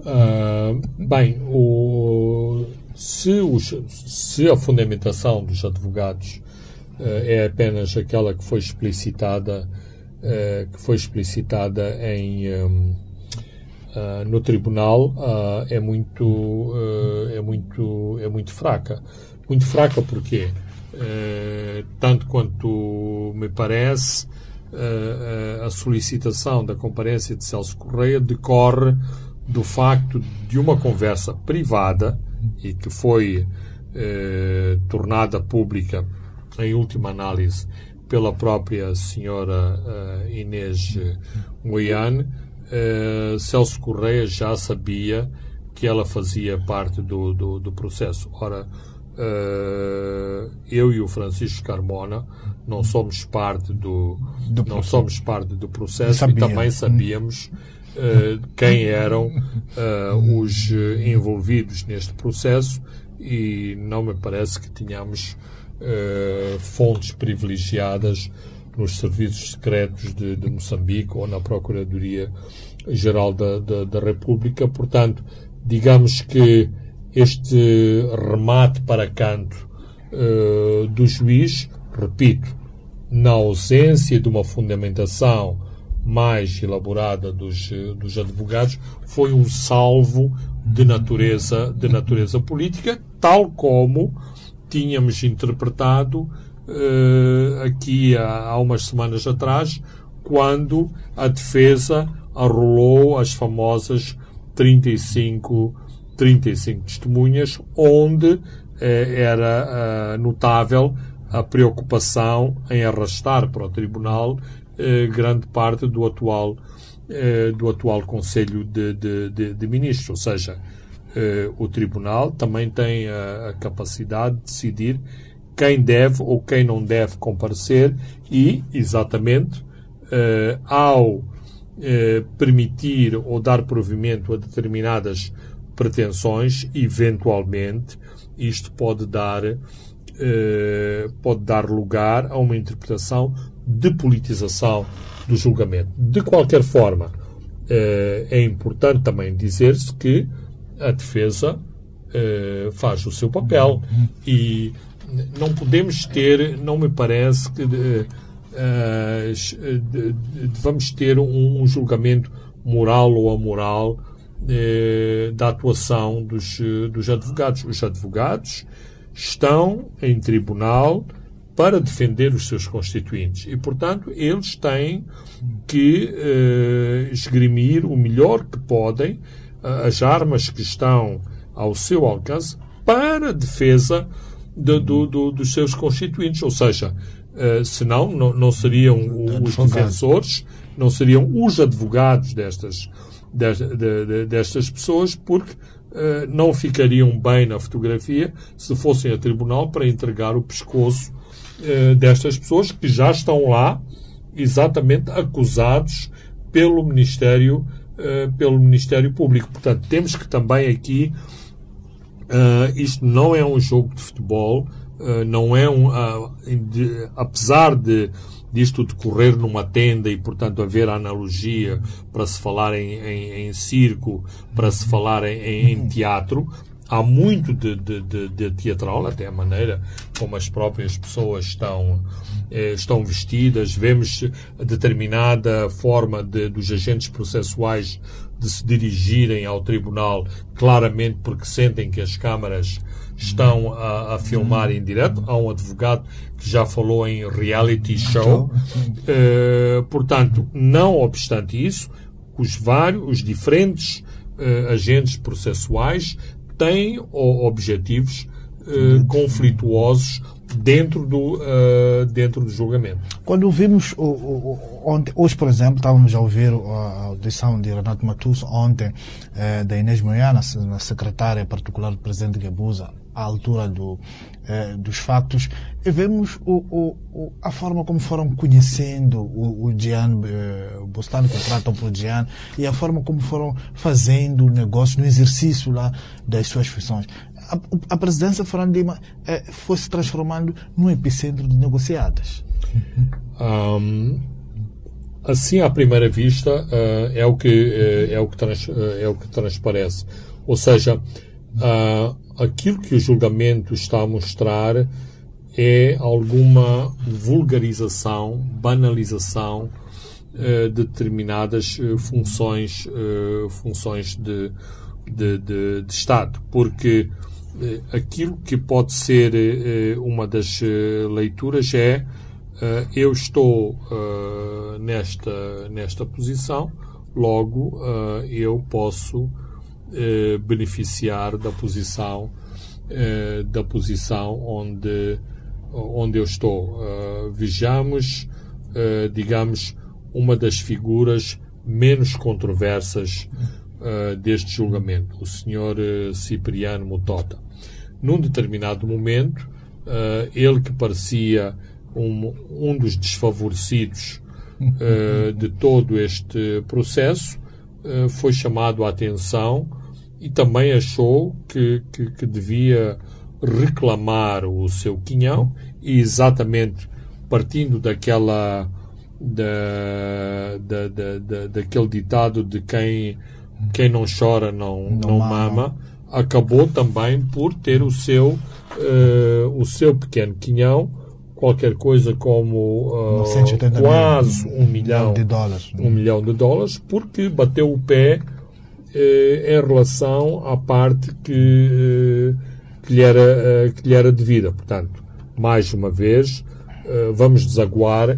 Uh, bem, o, se, os, se, a fundamentação dos advogados uh, é apenas aquela que foi explicitada, uh, que foi explicitada em, um, no tribunal, é muito é muito é muito fraca, muito fraca porque tanto quanto me parece a solicitação da comparência de Celso Correia decorre do facto de uma conversa privada e que foi eh, tornada pública, em última análise, pela própria senhora eh, Inês Moiane, eh, Celso Correia já sabia que ela fazia parte do, do, do processo. Ora, eh, eu e o Francisco Carmona não somos parte do, do não somos parte do processo e também sabíamos uh, quem eram os envolvidos neste processo e não me parece que tenhamos uh, fontes privilegiadas nos serviços secretos de, de Moçambique ou na Procuradoria-Geral da, da, da República. Portanto, digamos que este remate para canto do juiz, repito, na ausência de uma fundamentação mais elaborada dos, dos advogados foi um salvo de natureza, de natureza política, tal como tínhamos interpretado uh, aqui há, há umas semanas atrás, quando a defesa arrolou as famosas 35, 35 testemunhas, onde eh, era uh, notável a preocupação em arrastar para o tribunal eh, grande parte do atual, eh, do atual Conselho de, de, de, de Ministros. Ou seja, o Tribunal também tem a, a, capacidade de decidir quem deve ou quem não deve comparecer e, exatamente, ao permitir ou dar provimento a determinadas pretensões, eventualmente, isto pode dar, pode dar lugar a uma interpretação de politização do julgamento. De qualquer forma, eh, é importante também dizer-se que a defesa eh, faz o seu papel e não podemos ter, não me parece que eh, vamos ter um julgamento moral ou amoral da atuação dos, dos advogados. Os advogados estão em tribunal para defender os seus constituintes. E, portanto, eles têm que eh, esgrimir o melhor que podem as armas que estão ao seu alcance para defesa de, do, do, dos seus constituintes. Ou seja, uh, senão não, não seriam os defensores, não seriam os advogados destas, destas, destas pessoas, porque uh, não ficariam bem na fotografia se fossem a tribunal para entregar o pescoço eh, destas pessoas que já estão lá exatamente acusados pelo Ministério, uh, pelo Ministério Público. Portanto, temos que também aqui, uh, isto não é um jogo de futebol, não é um, de, apesar de disto decorrer numa tenda e, portanto, haver analogia para se falar em, em, em circo, para se falar em, em teatro, há muito de, de, de, de, teatral, até a maneira como as próprias pessoas estão, eh, estão vestidas. Vemos determinada forma dos agentes processuais de se dirigirem ao tribunal, claramente porque sentem que as câmaras estão a, a filmar em direto. Há um advogado que já falou em reality show. Eh, portanto, não obstante isso, os vários, os diferentes uh, agentes processuais têm objetivos uh, conflituosos dentro do, uh, dentro do julgamento. Quando vimos, o, o, ontem, hoje, por exemplo, estávamos a ouvir a audição de Renato Matus ontem, uh, da Inês Moiana, na secretária particular do presidente Gabusa, à altura do, eh, dos factos, e vemos o, o, a forma como foram conhecendo o, o Gian, eh, o tratam por Gian, e a forma como foram fazendo o negócio no exercício lá das suas funções. A, presidência de Fernando Lima eh, foi se transformando num epicentro de negociadas. Um, assim, à primeira vista, uh, é, o que, uh, é, o que trans, uh, é o que transparece. Ou seja, aquilo que o julgamento está a mostrar é alguma vulgarização, banalização de determinadas funções, funções de, de, de, de Estado. Porque aquilo que pode ser uma das leituras é eu estou nesta, nesta posição, logo eu posso beneficiar da posição da posição onde, onde eu estou. vejamos, digamos, uma das figuras menos controversas deste julgamento, o senhor Cipriano Mutota. Num determinado momento, ele que parecia um, um dos desfavorecidos uh, de todo este processo, uh, foi chamado a atenção e também achou que, que, que, devia reclamar o seu quinhão e exatamente partindo daquela da, da, da, da daquele ditado de quem, quem não chora não, não, não mama, acabou também por ter o seu, uh, o seu pequeno quinhão qualquer coisa como uh, quase um milhão de dólares. Um milhão de dólares, porque bateu o pé eh, em relação à parte que, que, lhe era, que lhe era devida. Portanto, mais uma vez, vamos desaguar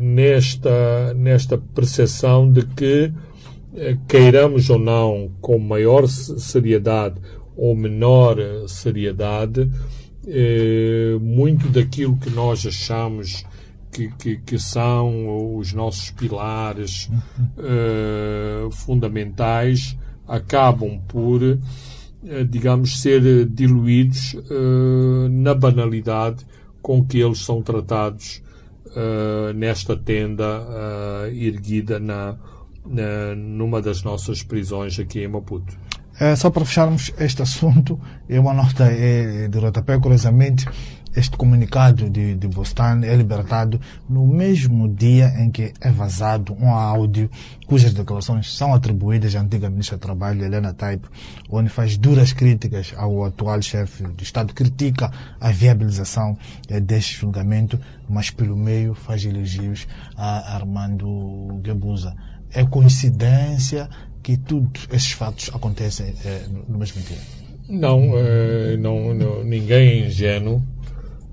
nesta, nesta percepção de que, queiramos ou não, com maior seriedade ou menor seriedade, eh, muito daquilo que nós achamos que, que, que são os nossos pilares eh, fundamentais acabam por, eh, digamos, ser diluídos na banalidade com que eles são tratados nesta tenda erguida na, na, numa das nossas prisões aqui em Maputo. É, só para fecharmos este assunto, é uma nota é, de rodapé, curiosamente, este comunicado de, de é libertado no mesmo dia em que é vazado um áudio cujas declarações são atribuídas à antiga ministra do Trabalho, Helena Taipe, onde faz duras críticas ao atual chefe do Estado, critica a viabilização é, deste julgamento, mas pelo meio faz elogios a Armando Guebuza. É coincidência que todos esses fatos acontecem é, no mesmo dia? Não, é, não, não, ninguém é ingênuo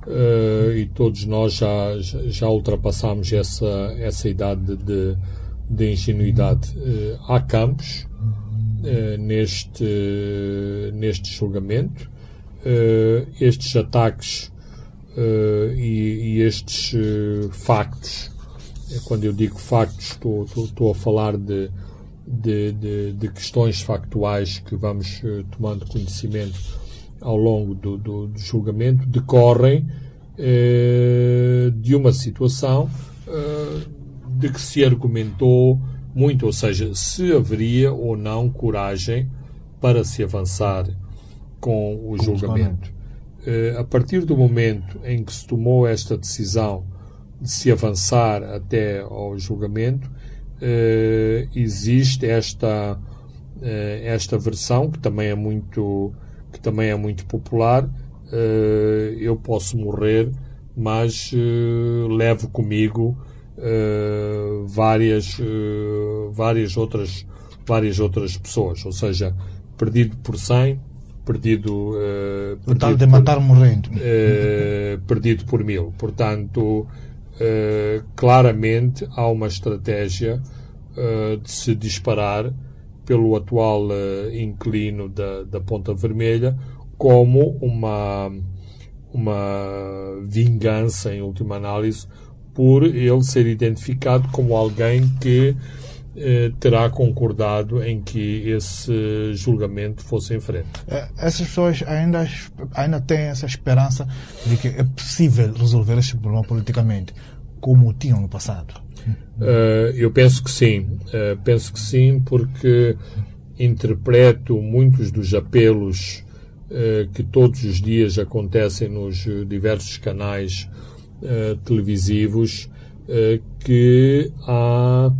é, e todos nós já, já ultrapassamos essa, essa idade de, de ingenuidade. há campos neste, neste julgamento. estes ataques e, e, estes factos, quando eu digo factos, estou, estou, estou a falar de de, de, de questões factuais que vamos uh, tomando conhecimento ao longo do, do, do julgamento decorrem uh, de uma situação uh, de que se argumentou muito, ou seja, se haveria ou não coragem para se avançar com o julgamento. a partir do momento em que se tomou esta decisão de se avançar até ao julgamento, uh, existe esta, uh, esta versão que também é muito, que também é muito popular. Uh, eu posso morrer, mas levo comigo várias, várias, outras, várias outras pessoas. Ou seja, perdido por 100, perdido, uh, perdido de matar morrendo uh, perdido por mil portanto uh, claramente há uma estratégia uh, de se disparar pelo atual uh, inclino da, da Ponta Vermelha como uma, uma vingança, em última análise, por ele ser identificado como alguém que terá concordado em que esse julgamento fosse em frente. Essas pessoas ainda, ainda têm essa esperança de que é possível resolver este problema politicamente, como tinham no passado. Uh, eu penso que sim. Uh, penso que sim, porque interpreto muitos dos apelos que todos os dias acontecem nos diversos canais televisivos, que há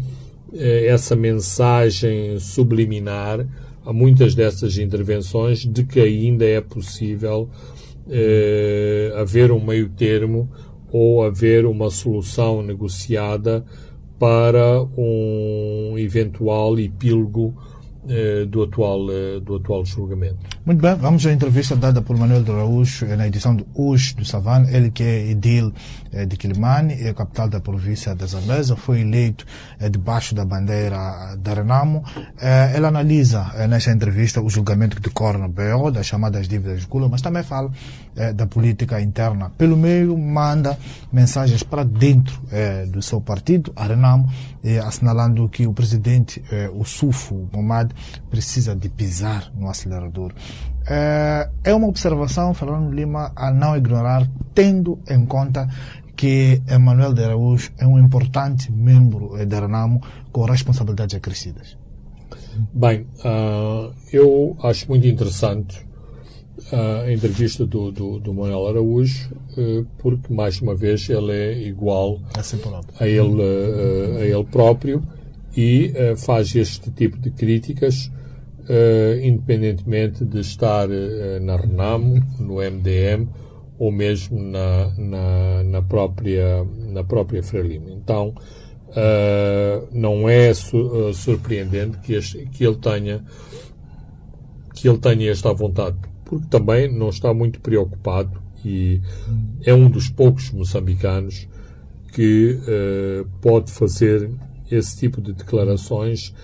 essa mensagem subliminar a muitas dessas intervenções de que ainda é possível haver um meio termo ou haver uma solução negociada para um eventual epílogo eh, do, atual, eh, do atual julgamento. Muito bem, vamos à entrevista dada por Manuel de Araújo na edição de hoje do Savan, ele que é edil eh, de Quilimane, é capital da província da Zambesa, foi eleito debaixo da bandeira da Renamo. Ele analisa nesta entrevista o julgamento que decorre no BO, das chamadas dívidas de Cula, mas também fala da política interna. Pelo meio, manda mensagens para dentro do seu partido, a Renamo, assinalando que o presidente, o Sufo Momad, precisa de pisar no acelerador. É uma observação, Fernando Lima, a não ignorar, tendo em conta que Emanuel de Araújo é um importante membro da Renamo com responsabilidades acrescidas. Bem, uh, eu acho muito interessante a entrevista do, do, do Manuel Araújo, uh, porque, mais uma vez, ele é igual a ele, a ele próprio e faz este tipo de críticas independentemente de estar na Renamo, no MDM ou mesmo na, na, na própria, na própria Frelimo. Então, não é su surpreendente que, este, que ele tenha que ele tenha esta vontade, porque também não está muito preocupado e é um dos poucos moçambicanos que pode fazer esse tipo de declarações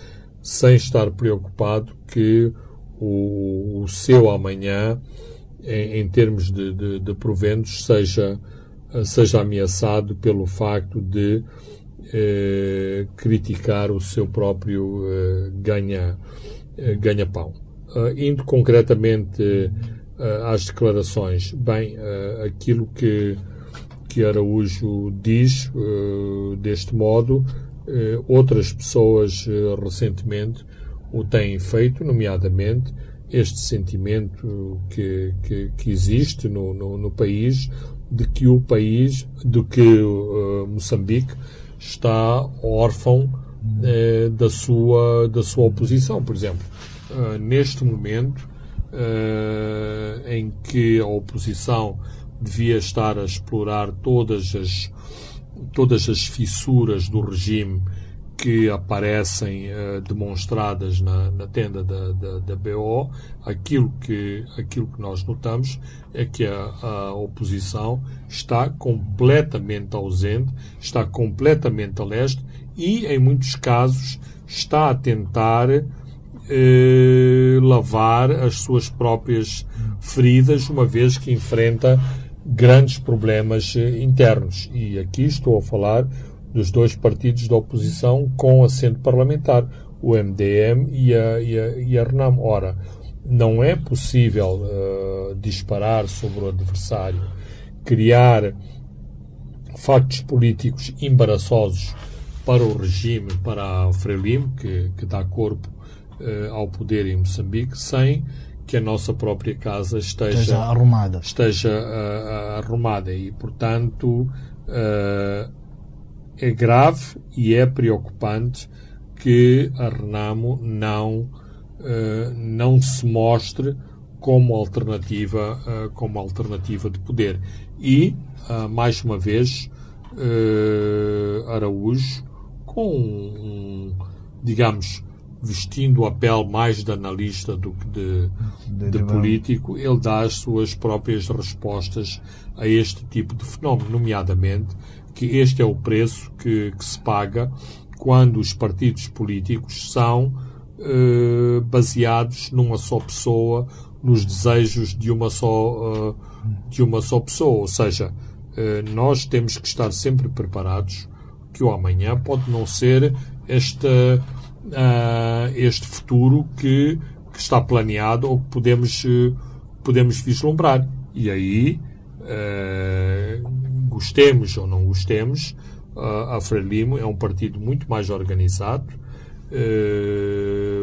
sem estar preocupado que o, o seu amanhã, em, em termos de, de, de, proventos, seja, seja ameaçado pelo facto de eh, criticar o seu próprio eh, ganha, ganha-pão. Uh, indo concretamente uh, às declarações, bem, uh, aquilo que, que Araújo diz deste modo eh, outras pessoas eh, recentemente o têm feito, nomeadamente este sentimento que, que, que existe no, no, no, país de que o país, de que Moçambique está órfão uh, da, sua, da sua oposição. Por exemplo, uh, neste momento em que a oposição devia estar a explorar todas as todas as fissuras do regime que aparecem uh, demonstradas na, na tenda da, da, da, BO, aquilo que, aquilo que nós notamos é que a, a, oposição está completamente ausente, está completamente a leste e, em muitos casos, está a tentar eh, lavar as suas próprias feridas, uma vez que enfrenta grandes problemas eh, internos. E aqui estou a falar dos dois partidos da oposição com assento parlamentar, o MDM e a, e a, e a RENAM. Ora, não é possível uh, disparar sobre o adversário, criar factos políticos embaraçosos para o regime, para a Frelimo, que, que dá corpo uh, ao poder em Moçambique, sem que a nossa própria casa esteja, esteja arrumada. Esteja uh, arrumada e, portanto, uh, é grave e é preocupante que a Renamo não, uh, não se mostre como alternativa, como alternativa de poder. E, mais uma vez, Araújo, com um, digamos, vestindo a pele mais de analista do que de, de, de político, ele dá as suas próprias respostas a este tipo de fenómeno, nomeadamente que este é o preço que, que se paga quando os partidos políticos são eh, baseados numa só pessoa, nos desejos de uma só, uh, de uma só pessoa. Ou seja, uh, nós temos que estar sempre preparados que o amanhã pode não ser esta uh, este futuro que, que, está planeado ou que podemos, uh, podemos vislumbrar. E aí, uh, gostemos ou não gostemos, a Frelimo é um partido muito mais organizado,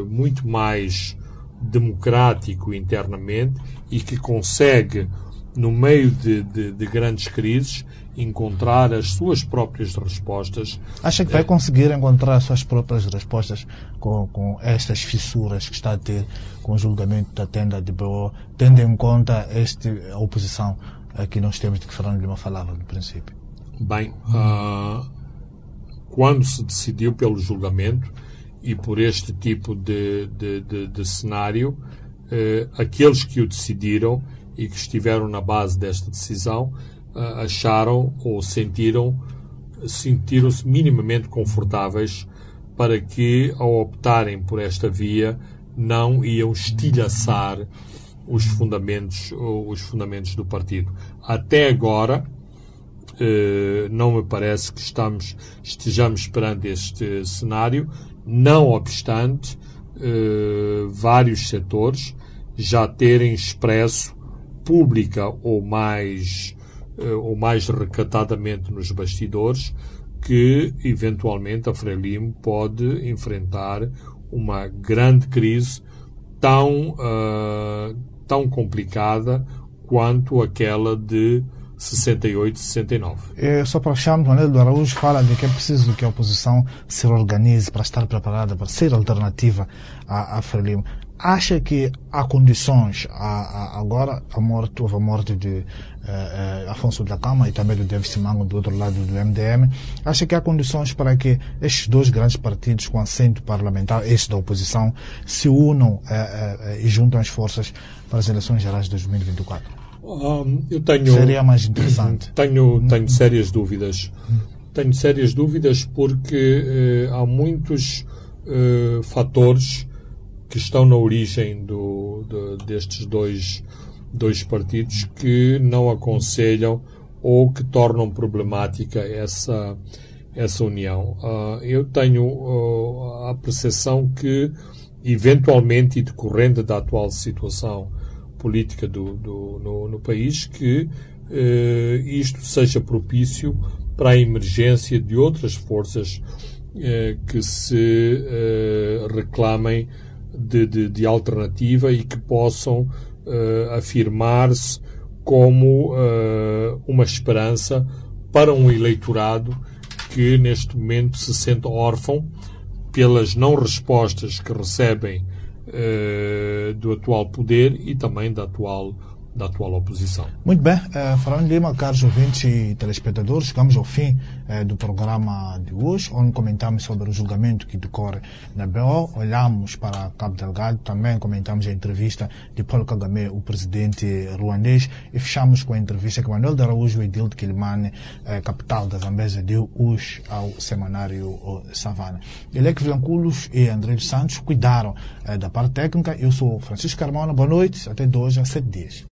muito mais democrático internamente e que consegue, no meio de, de, de grandes crises, encontrar as suas próprias respostas. Acha que vai conseguir encontrar as suas próprias respostas com, com estas fissuras que está a ter com o julgamento da tenda de BO, tendo em conta esta oposição que nós temos de que Fernando Lima falava no princípio? Bem, uh, quando se decidiu pelo julgamento e por este tipo de, de cenário, uh, aqueles que o decidiram e que estiveram na base desta decisão uh, acharam ou sentiram sentiram-se minimamente confortáveis para que, ao optarem por esta via, não iam estilhaçar os fundamentos, os fundamentos do partido. Até agora, eh, não me parece que estamos, estejamos perante este cenário, não obstante eh, vários setores já terem expresso pública ou mais, eh, ou mais recatadamente nos bastidores que, eventualmente, a Frelimo pode enfrentar uma grande crise tão, uh, tão complicada quanto aquela de 68, 69. É, só para fecharmos, Manuel do Araújo fala de que é preciso que a oposição se organize para estar preparada para ser alternativa à, à Frelimo. Acha que há condições, a, a, agora a morte, houve a morte de uh, uh, Afonso da Cama e também do David Simango do outro lado do MDM, acha que há condições para que estes dois grandes partidos com assento parlamentar, este da oposição, se unam uh, e juntem as forças para as eleições gerais de 2024? Um, eu tenho, Seria mais interessante. Tenho, tenho sérias dúvidas. Tenho sérias dúvidas porque há muitos fatores que estão na origem do, de, destes dois, dois partidos que não aconselham ou que tornam problemática essa, essa união. Uh, eu tenho uh, a percepção que, eventualmente, e decorrente da atual situação política do, do no, no, país, que uh, isto seja propício para a emergência de outras forças que se reclamem de, de, de alternativa e que possam uh, afirmar-se como uh, uma esperança para um eleitorado que neste momento se sente órfão pelas não respostas que recebem uh, do atual poder e também da atual da atual oposição. Muito bem, uh, Fernando Lima, caros ouvintes e telespectadores, chegamos ao fim uh, do programa de hoje, onde comentamos sobre o julgamento que decorre na BO, olhamos para Cabo Delgado, também comentamos a entrevista de Paulo Kagame, o presidente ruandês, e fechamos com a entrevista que Manuel de Araújo e Dilde Kilimane, uh, capital da Zambésia, deu hoje ao semanário Savana. Elec Vilanculos e André Santos cuidaram da parte técnica. Eu sou Francisco Carmona, boa noite, até de hoje a sete dias.